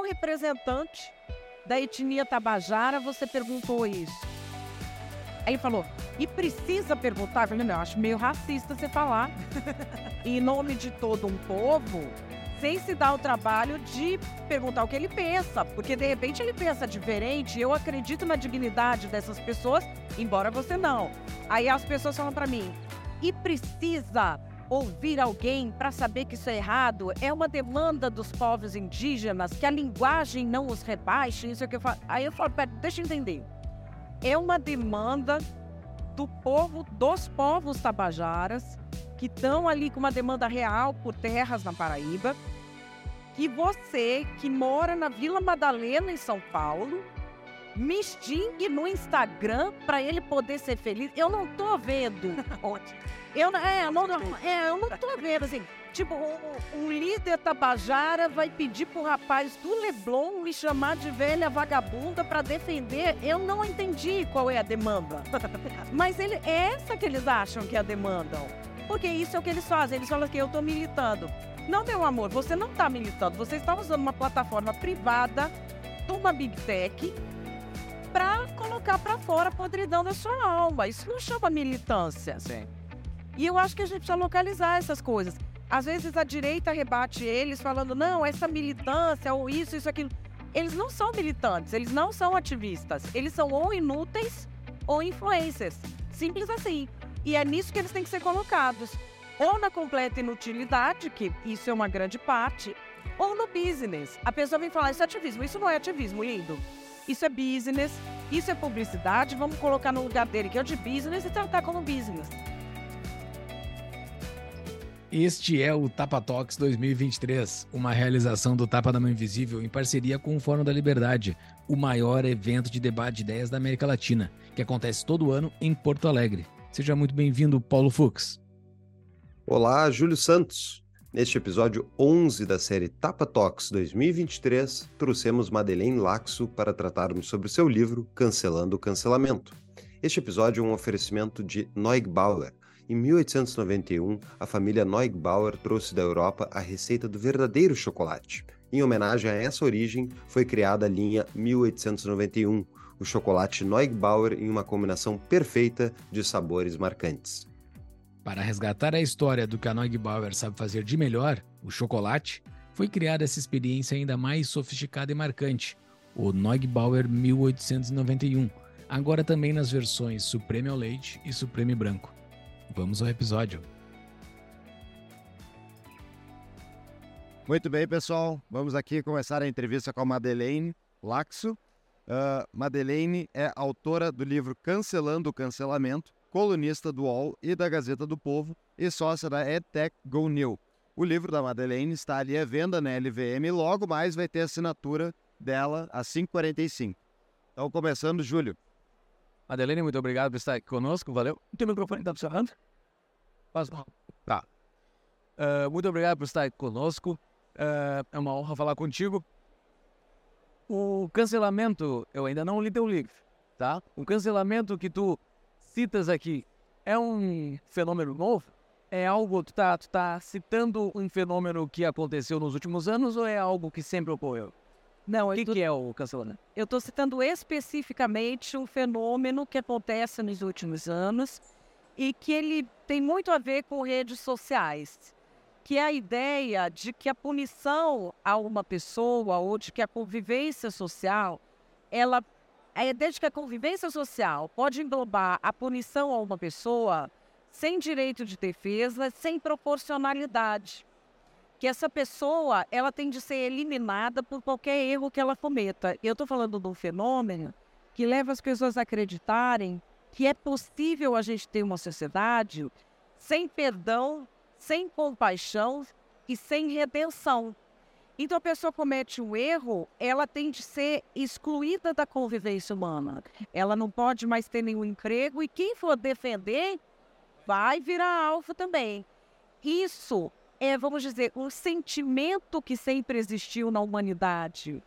qual representante da etnia tabajara você perguntou isso? Aí falou, e precisa perguntar? Eu falei, não, acho meio racista você falar em nome de todo um povo, sem se dar o trabalho de perguntar o que ele pensa, porque de repente ele pensa diferente. Eu acredito na dignidade dessas pessoas, embora você não. Aí as pessoas falam para mim, e precisa ouvir alguém para saber que isso é errado? É uma demanda dos povos indígenas que a linguagem não os rebaixe? Isso é que eu falo. Aí eu falo, pera, deixa eu entender. É uma demanda do povo, dos povos tabajaras, que estão ali com uma demanda real por terras na Paraíba, que você, que mora na Vila Madalena, em São Paulo, me xingue no Instagram para ele poder ser feliz. Eu não tô vendo. eu, é, eu não, é, eu não tô vendo, assim. Tipo, um, um, líder tabajara vai pedir pro rapaz do Leblon me chamar de velha vagabunda para defender. Eu não entendi qual é a demanda. Mas ele, é essa que eles acham que é a demanda. Porque isso é o que eles fazem. Eles falam que eu tô militando. Não, meu amor, você não tá militando. Você está usando uma plataforma privada de uma Big Tech para colocar para fora a podridão da sua alma. Isso não chama militância. Sim. E eu acho que a gente precisa localizar essas coisas. Às vezes a direita rebate eles falando, não, essa militância, ou isso, isso, aquilo. Eles não são militantes, eles não são ativistas. Eles são ou inúteis ou influencers. Simples assim. E é nisso que eles têm que ser colocados. Ou na completa inutilidade, que isso é uma grande parte, ou no business. A pessoa vem falar, isso é ativismo. Isso não é ativismo, lindo isso é business, isso é publicidade, vamos colocar no lugar dele que é o de business e tratar como business. Este é o Tapa Talks 2023, uma realização do Tapa da Mãe Invisível em parceria com o Fórum da Liberdade, o maior evento de debate de ideias da América Latina, que acontece todo ano em Porto Alegre. Seja muito bem-vindo, Paulo Fux. Olá, Júlio Santos. Neste episódio 11 da série Tapa Talks 2023, trouxemos Madeleine Laxo para tratarmos sobre seu livro Cancelando o Cancelamento. Este episódio é um oferecimento de Neugbauer. Em 1891, a família Neugbauer trouxe da Europa a receita do verdadeiro chocolate. Em homenagem a essa origem, foi criada a linha 1891, o chocolate Neugbauer em uma combinação perfeita de sabores marcantes. Para resgatar a história do que a Neugbauer sabe fazer de melhor, o chocolate, foi criada essa experiência ainda mais sofisticada e marcante, o Neugbauer 1891, agora também nas versões Supreme ao Leite e Supreme Branco. Vamos ao episódio. Muito bem, pessoal. Vamos aqui começar a entrevista com a Madeleine Laxo. Uh, Madeleine é autora do livro Cancelando o Cancelamento, colunista do UOL e da Gazeta do Povo e sócia da EdTech Go New. O livro da Madeleine está ali à venda na LVM e logo mais vai ter assinatura dela às 5h45. Então, começando, Júlio. Madeleine, muito obrigado por estar aqui conosco, valeu. O teu microfone está funcionando? Faz Tá. Uh, muito obrigado por estar aqui conosco. Uh, é uma honra falar contigo. O cancelamento, eu ainda não li teu livro, tá? O cancelamento que tu citas aqui é um fenômeno novo? É algo, tu tá, tu tá citando um fenômeno que aconteceu nos últimos anos ou é algo que sempre ocorreu? Não, o que, tô, que é o cancelamento? Eu estou citando especificamente um fenômeno que acontece nos últimos anos e que ele tem muito a ver com redes sociais, que é a ideia de que a punição a uma pessoa ou de que a convivência social ela a ideia de que a convivência social pode englobar a punição a uma pessoa sem direito de defesa, sem proporcionalidade. Que essa pessoa ela tem de ser eliminada por qualquer erro que ela cometa. Eu estou falando de um fenômeno que leva as pessoas a acreditarem que é possível a gente ter uma sociedade sem perdão, sem compaixão e sem redenção. Então a pessoa comete um erro, ela tem de ser excluída da convivência humana. Ela não pode mais ter nenhum emprego e quem for defender vai virar alvo também. Isso é, vamos dizer, um sentimento que sempre existiu na humanidade,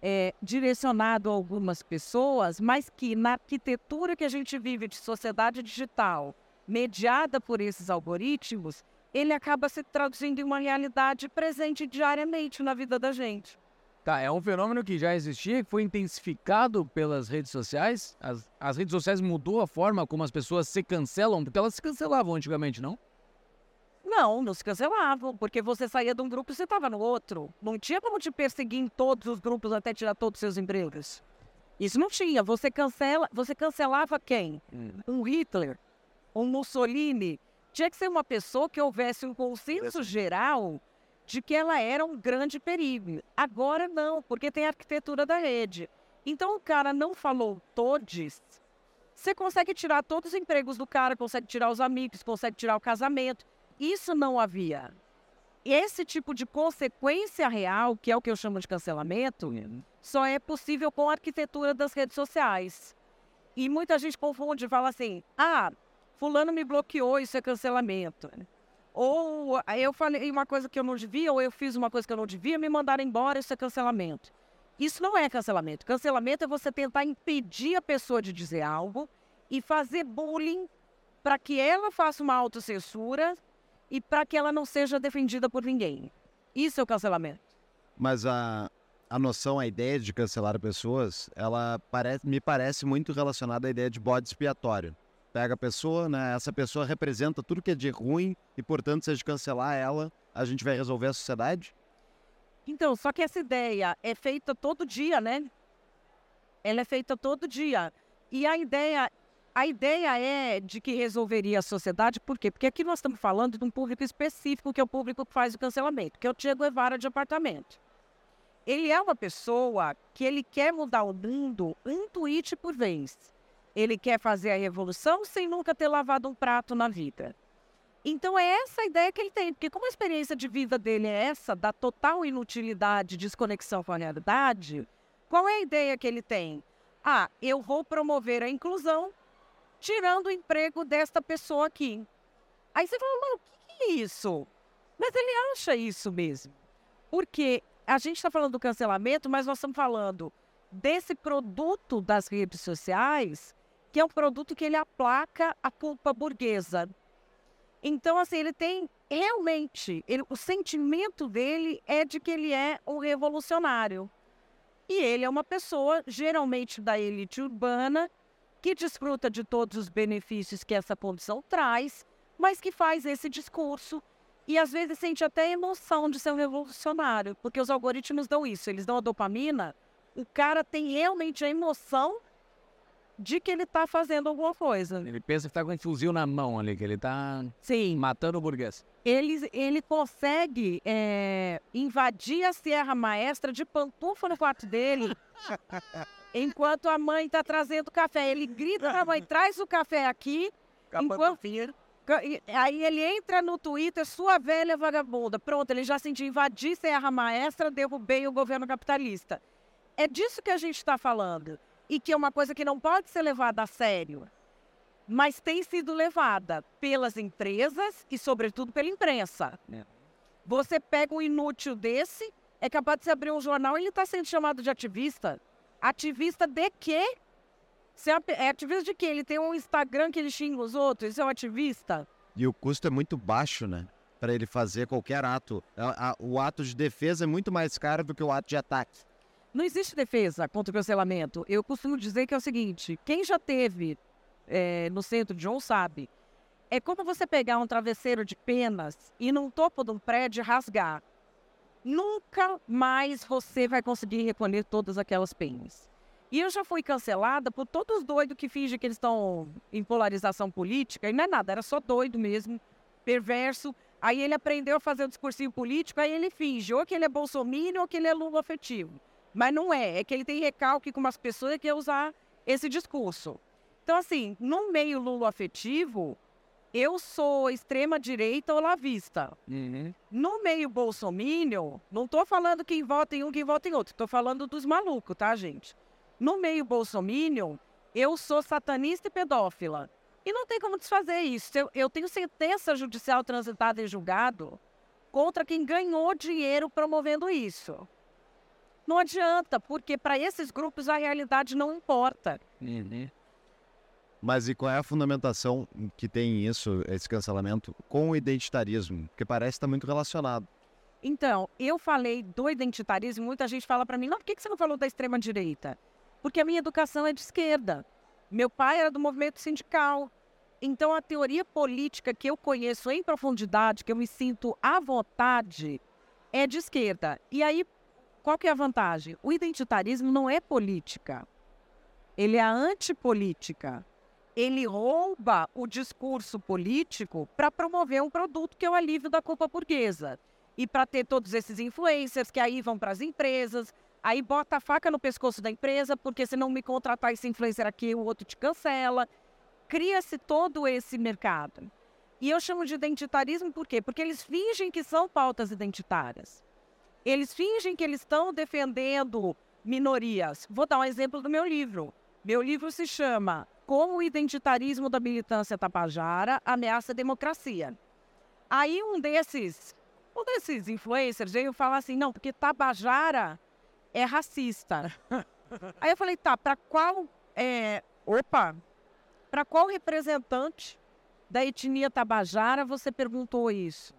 é, direcionado a algumas pessoas, mas que na arquitetura que a gente vive de sociedade digital, mediada por esses algoritmos, ele acaba se traduzindo em uma realidade presente diariamente na vida da gente. Tá, é um fenômeno que já existia, que foi intensificado pelas redes sociais. As, as redes sociais mudou a forma como as pessoas se cancelam, porque elas se cancelavam antigamente, não? Não, se cancelavam, porque você saía de um grupo e você estava no outro. Não tinha como te perseguir em todos os grupos até tirar todos os seus empregos. Isso não tinha. Você cancela, você cancelava quem? Um Hitler, um Mussolini. Tinha que ser uma pessoa que houvesse um consenso geral de que ela era um grande perigo. Agora não, porque tem a arquitetura da rede. Então o cara não falou todos. Você consegue tirar todos os empregos do cara, consegue tirar os amigos, consegue tirar o casamento. Isso não havia. Esse tipo de consequência real, que é o que eu chamo de cancelamento, só é possível com a arquitetura das redes sociais. E muita gente confunde e fala assim: ah, fulano me bloqueou, isso é cancelamento. Ou eu falei uma coisa que eu não devia, ou eu fiz uma coisa que eu não devia, me mandaram embora, isso é cancelamento. Isso não é cancelamento. Cancelamento é você tentar impedir a pessoa de dizer algo e fazer bullying para que ela faça uma autocensura e para que ela não seja defendida por ninguém. Isso é o cancelamento. Mas a, a noção, a ideia de cancelar pessoas, ela parece, me parece muito relacionada à ideia de bode expiatório. Pega a pessoa, né? Essa pessoa representa tudo que é de ruim e, portanto, se a gente cancelar ela, a gente vai resolver a sociedade? Então, só que essa ideia é feita todo dia, né? Ela é feita todo dia. E a ideia, a ideia é de que resolveria a sociedade, por quê? Porque aqui nós estamos falando de um público específico, que é o público que faz o cancelamento, que é o Diego Evara de apartamento. Ele é uma pessoa que ele quer mudar o mundo um tweet por vez. Ele quer fazer a revolução sem nunca ter lavado um prato na vida. Então é essa a ideia que ele tem, porque como a experiência de vida dele é essa, da total inutilidade, desconexão com a realidade, qual é a ideia que ele tem? Ah, eu vou promover a inclusão tirando o emprego desta pessoa aqui. Aí você fala, mano, o que, é isso? Mas ele acha isso mesmo. Porque a gente está falando do cancelamento, mas nós estamos falando desse produto das redes sociais, que é um produto que ele aplaca a culpa burguesa. Então, assim, ele tem realmente, ele, o sentimento dele é de que ele é um revolucionário. E ele é uma pessoa, geralmente da elite urbana, que desfruta de todos os benefícios que essa condição traz, mas que faz esse discurso e às vezes sente até emoção de ser um revolucionário, porque os algoritmos dão isso, eles dão a dopamina, o cara tem realmente a emoção de que ele está fazendo alguma coisa. Ele pensa que está com um fuzil na mão ali, que ele está matando o burguês. Ele, ele consegue é, invadir a Serra Maestra de pantufa no quarto dele, enquanto a mãe está trazendo café. Ele grita para a mãe, traz o café aqui, enquanto... Aí ele entra no Twitter, sua velha vagabunda. Pronto, ele já sentiu invadir Serra Maestra, derrubei o governo capitalista. É disso que a gente está falando. E que é uma coisa que não pode ser levada a sério. Mas tem sido levada pelas empresas e, sobretudo, pela imprensa. É. Você pega um inútil desse, é capaz de se abrir um jornal e ele está sendo chamado de ativista. Ativista de quê? Você é é ativista de quê? Ele tem um Instagram que ele xinga os outros, isso é um ativista? E o custo é muito baixo, né? Para ele fazer qualquer ato. A- o ato de defesa é muito mais caro do que o ato de ataque. Não existe defesa contra o cancelamento. Eu costumo dizer que é o seguinte: quem já teve eh, no centro de um sabe. É como você pegar um travesseiro de penas e num topo de um prédio rasgar. Nunca mais você vai conseguir recolher todas aquelas penas. E eu já fui cancelada por todos os doidos que fingem que eles estão em polarização política, e não é nada, era só doido mesmo, perverso. Aí ele aprendeu a fazer o discursinho político, aí ele finge ou que ele é bolsominion ou que ele é Lula afetivo. Mas não é, é que ele tem recalque com umas pessoas e quer usar esse discurso. Então, assim, no meio Lula afetivo, eu sou extrema-direita ou lavista. No meio bolsominion, não tô falando quem vota em um, quem vota em outro. Tô falando dos malucos, tá, gente? No meio bolsominion, eu sou satanista e pedófila. E não tem como desfazer isso. Eu, eu tenho sentença judicial transitada em julgado contra quem ganhou dinheiro promovendo isso. Não adianta, porque para esses grupos a realidade não importa. Mas e qual é a fundamentação que tem isso, esse cancelamento, com o identitarismo? Porque parece estar muito relacionado. Então, eu falei do identitarismo, muita gente fala para mim, não, por que você não falou da extrema-direita? Porque a minha educação é de esquerda. Meu pai era do movimento sindical. Então, a teoria política que eu conheço em profundidade, que eu me sinto à vontade, é de esquerda. E aí, qual que é a vantagem? O identitarismo não é política. Ele é antipolítica. Ele rouba o discurso político para promover um produto que é o alívio da culpa burguesa. E para ter todos esses influencers que aí vão para as empresas, aí bota a faca no pescoço da empresa, porque se não me contratar esse influencer aqui, o outro te cancela. Cria-se todo esse mercado. E eu chamo de identitarismo por quê? Porque eles fingem que são pautas identitárias. Eles fingem que eles estão defendendo minorias. Vou dar um exemplo do meu livro. Meu livro se chama Como o Identitarismo da Militância Tapajara Ameaça a Democracia. Aí um desses um desses influencers veio falar assim, não, porque Tabajara é racista. Aí eu falei, tá, para qual, é, opa, para qual representante da etnia Tabajara você perguntou isso?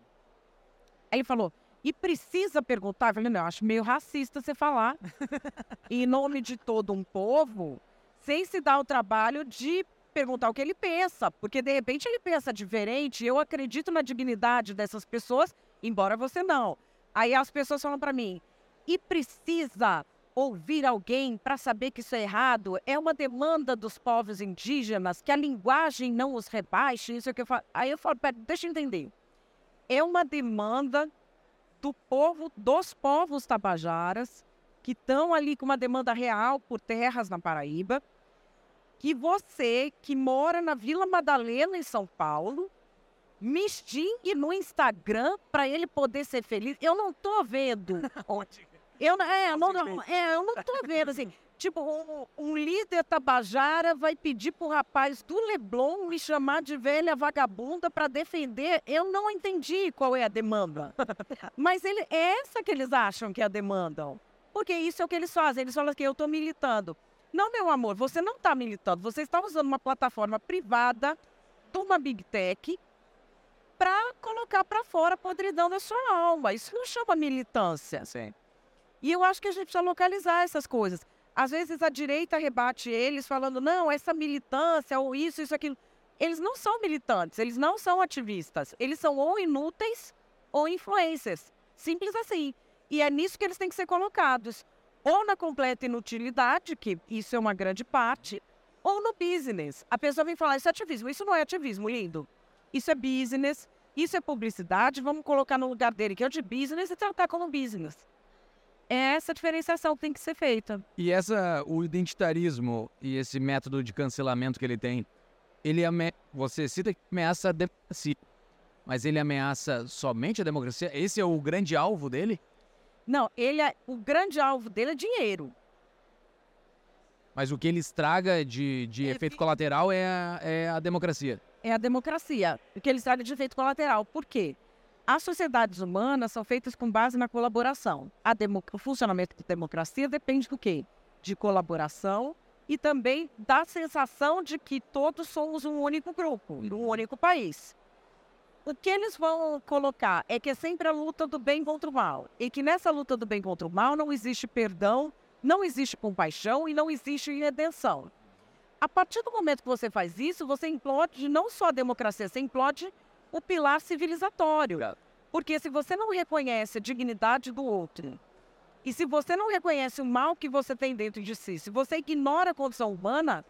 Aí ele falou, e precisa perguntar? Eu falei, não, eu acho meio racista você falar em nome de todo um povo, sem se dar o trabalho de perguntar o que ele pensa, porque de repente ele pensa diferente. Eu acredito na dignidade dessas pessoas embora você não. Aí as pessoas falam para mim, e precisa ouvir alguém para saber que isso é errado? É uma demanda dos povos indígenas que a linguagem não os rebaixe? Isso é que eu falo. Aí eu falo, pera, deixa eu entender. É uma demanda do povo, dos povos tabajaras, que estão ali com uma demanda real por terras na Paraíba, que você, que mora na Vila Madalena, em São Paulo, me xingue no Instagram para ele poder ser feliz. Eu não tô vendo. eu, é, não, não, é, eu não tô vendo, assim. Tipo, um, um, líder tabajara vai pedir pro rapaz do Leblon me chamar de velha vagabunda para defender. Eu não entendi qual é a demanda. Mas ele, é essa que eles acham que é a demanda. Porque isso é o que eles fazem. Eles falam que eu tô militando. Não, meu amor, você não está militando. Você está usando uma plataforma privada de uma Big Tech para colocar para fora a podridão da sua alma. Isso não chama militância. Sim. E eu acho que a gente precisa localizar essas coisas. Às vezes a direita rebate eles falando, não, essa militância, ou isso, isso, aquilo. Eles não são militantes, eles não são ativistas. Eles são ou inúteis ou influências. Simples assim. E é nisso que eles têm que ser colocados. Ou na completa inutilidade, que isso é uma grande parte, ou no business. A pessoa vem falar, isso é ativismo. Isso não é ativismo, lindo isso é business, isso é publicidade, vamos colocar no lugar dele, que é o de business, e tratar como business. É essa diferenciação que tem que ser feita. E essa, o identitarismo e esse método de cancelamento que ele tem, ele ame... você cita que ameaça a democracia, mas ele ameaça somente a democracia? Esse é o grande alvo dele? Não, ele é... o grande alvo dele é dinheiro. Mas o que ele estraga de, de é, efeito colateral é a, é a democracia é a democracia, que eles trazem de efeito colateral. Por quê? As sociedades humanas são feitas com base na colaboração. O funcionamento da democracia depende do quê? De colaboração e também da sensação de que todos somos um único grupo, um único país. O que eles vão colocar é que é sempre a luta do bem contra o mal. E que nessa luta do bem contra o mal não existe perdão, não existe compaixão e não existe redenção. A partir do momento que você faz isso, você implode não só a democracia, você implode o pilar civilizatório. Porque se você não reconhece a dignidade do outro, e se você não reconhece o mal que você tem dentro de si, se você ignora a condição humana,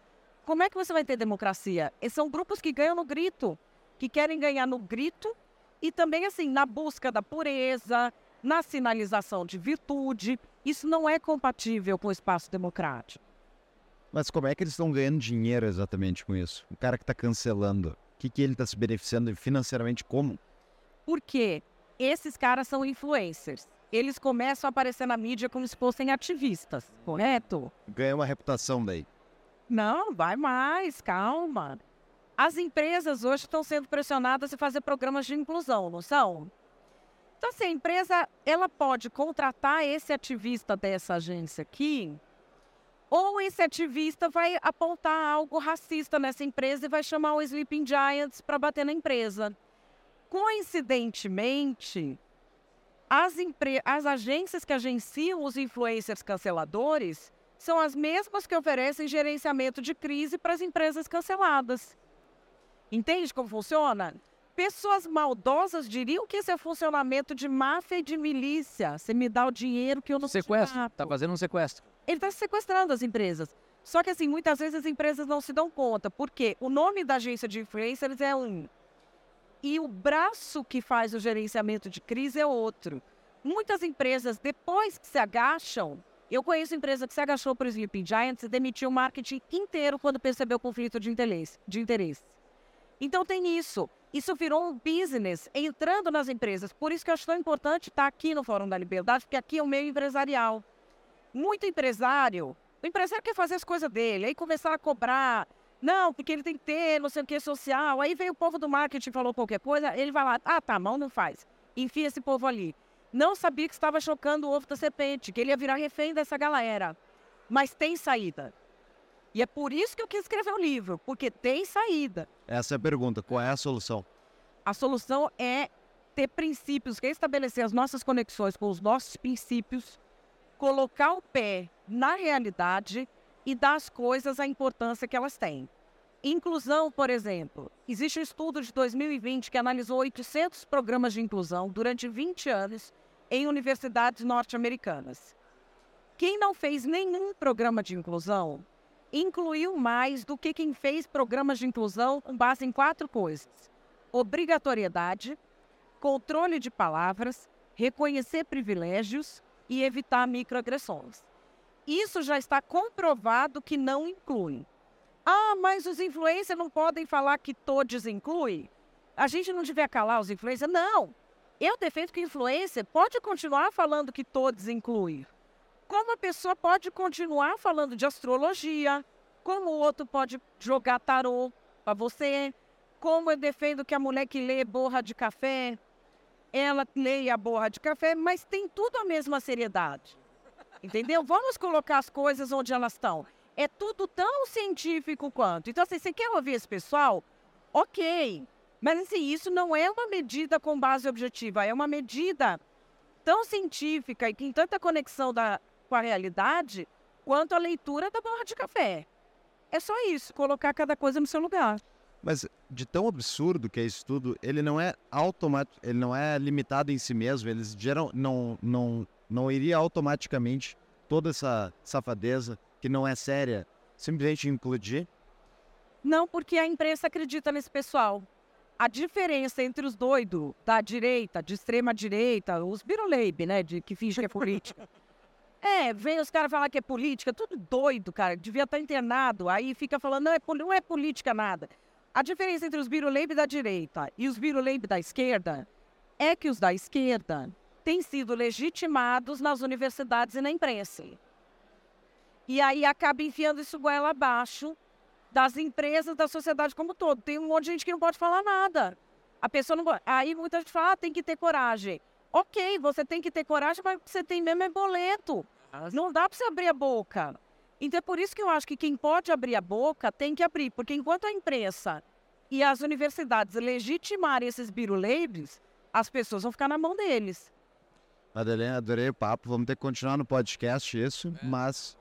como é que você vai ter democracia? E são grupos que ganham no grito, que querem ganhar no grito e também assim na busca da pureza, na sinalização de virtude. Isso não é compatível com o espaço democrático. Mas como é que eles estão ganhando dinheiro exatamente com isso? O cara que está cancelando, o que, que ele está se beneficiando financeiramente como? Porque esses caras são influencers. Eles começam a aparecer na mídia como se fossem ativistas, correto? Ganha uma reputação daí. Não, vai mais, calma. As empresas hoje estão sendo pressionadas a fazer programas de inclusão, não são? Então, assim, a empresa ela pode contratar esse ativista dessa agência aqui ou esse ativista vai apontar algo racista nessa empresa e vai chamar o Sleeping Giants para bater na empresa. Coincidentemente, As, as agências que agenciam os influencers canceladores são as mesmas que oferecem gerenciamento de crise para as empresas canceladas. Entende como funciona? Pessoas maldosas diriam que esse é funcionamento de máfia e de milícia. Você me dá o dinheiro que eu não Sequestro. te Tá fazendo um sequestro. ele está sequestrando as empresas. Só que, assim, muitas vezes as empresas não se dão conta, porque o nome da agência de influencers é um. E o braço que faz o gerenciamento de crise é outro. Muitas empresas, depois que se agacham, eu conheço empresa que se agachou para o Sleeping Giants e demitiu o marketing inteiro quando percebeu o conflito de interesse. De interesse. Então tem isso. Isso virou um business entrando nas empresas. Por isso que eu acho tão importante estar aqui no Fórum da Liberdade, porque aqui é o meio empresarial. Muito empresário, o empresário quer fazer as coisas dele, aí começar a cobrar. Não, porque ele tem que ter não sei o que social. Aí veio o povo do marketing falou qualquer coisa, ele vai lá, ah, tá, mão não faz. Enfia esse povo ali. Não sabia que estava chocando o ovo da serpente, que ele ia virar refém dessa galera. Mas tem saída. E é por isso que eu quis escrever o livro, porque tem saída. Essa é a pergunta. Qual é a solução? A solução é ter princípios, restabelecer as nossas conexões com os nossos princípios, colocar o pé na realidade e dar às coisas a importância que elas têm. Inclusão, por exemplo. Existe um estudo de 2020 que analisou 800 programas de inclusão durante 20 anos em universidades norte-americanas. Quem não fez nenhum programa de inclusão incluiu mais do que quem fez programas de inclusão com base em quatro coisas: obrigatoriedade, controle de palavras, reconhecer privilégios e evitar microagressões. Isso já está comprovado que não inclui. Ah, mas os influencers não podem falar que todos incluem? A gente não devia calar os influencers? Não! Eu defendo que influencer pode continuar falando que todos incluem. Como a pessoa pode continuar falando de astrologia, como o outro pode jogar tarô para você, como eu defendo que a mulher que lê borra de café, ela leia a borra de café, mas tem tudo a mesma seriedade. Entendeu? Vamos colocar as coisas onde elas estão. É tudo tão científico quanto. Então, assim, você quer ouvir esse pessoal? Ok. Mas, assim, isso não é uma medida com base objetiva, é uma medida tão científica e tem tanta conexão da, com a realidade quanto a leitura da borra de café. É só isso, colocar cada coisa no seu lugar. Mas de tão absurdo que é isso tudo, ele não é automático, ele não é limitado em si mesmo, eles geram não não não iria automaticamente toda essa safadeza que não é séria simplesmente implodir? Não, porque a imprensa acredita nesse pessoal. A diferença entre os doidos da direita, de extrema direita, os biruleibe, né, de que finge que é política. É, vem os caras falar que é política, tudo doido, cara, devia estar internado. Aí fica falando, não é, não é política nada. A diferença entre os biruleibe da direita e os biruleibe da esquerda é que os da esquerda têm sido legitimados nas universidades e na imprensa. E aí acaba enfiando isso goela abaixo das empresas, da sociedade como um todo. Tem um monte de gente que não pode falar nada. A pessoa não. Aí muita gente fala, ah, tem que ter coragem. Ok, você tem que ter coragem, mas o que você tem mesmo é boleto. Não dá para você abrir a boca. Então é por isso que eu acho que quem pode abrir a boca tem que abrir, porque enquanto a imprensa e as universidades legitimarem esses biruleibres, as pessoas vão ficar na mão deles. Madeleine, adorei o papo. Vamos ter que continuar no podcast isso, mas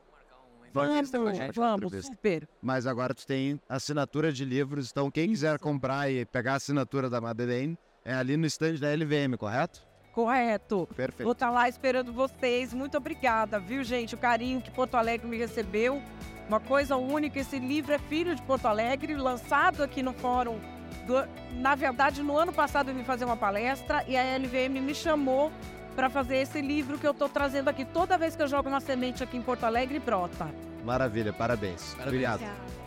Vamos, vamos, entrevista. super. mas agora tu tem assinatura de livros, então quem quiser comprar e pegar a assinatura da Madeleine é ali no stand da LVM, correto? Correto. Perfeito. Vou estar lá esperando vocês. Muito obrigada, viu, gente? O carinho que Porto Alegre me recebeu. Uma coisa única. Esse livro é filho de Porto Alegre, lançado aqui no Fórum. do- Na verdade, no ano passado eu vim fazer uma palestra e a LVM me chamou para fazer esse livro que eu estou trazendo aqui. Toda vez que eu jogo uma semente aqui em Porto Alegre, brota. Maravilha, parabéns. Parabéns. Obrigado. Obrigada.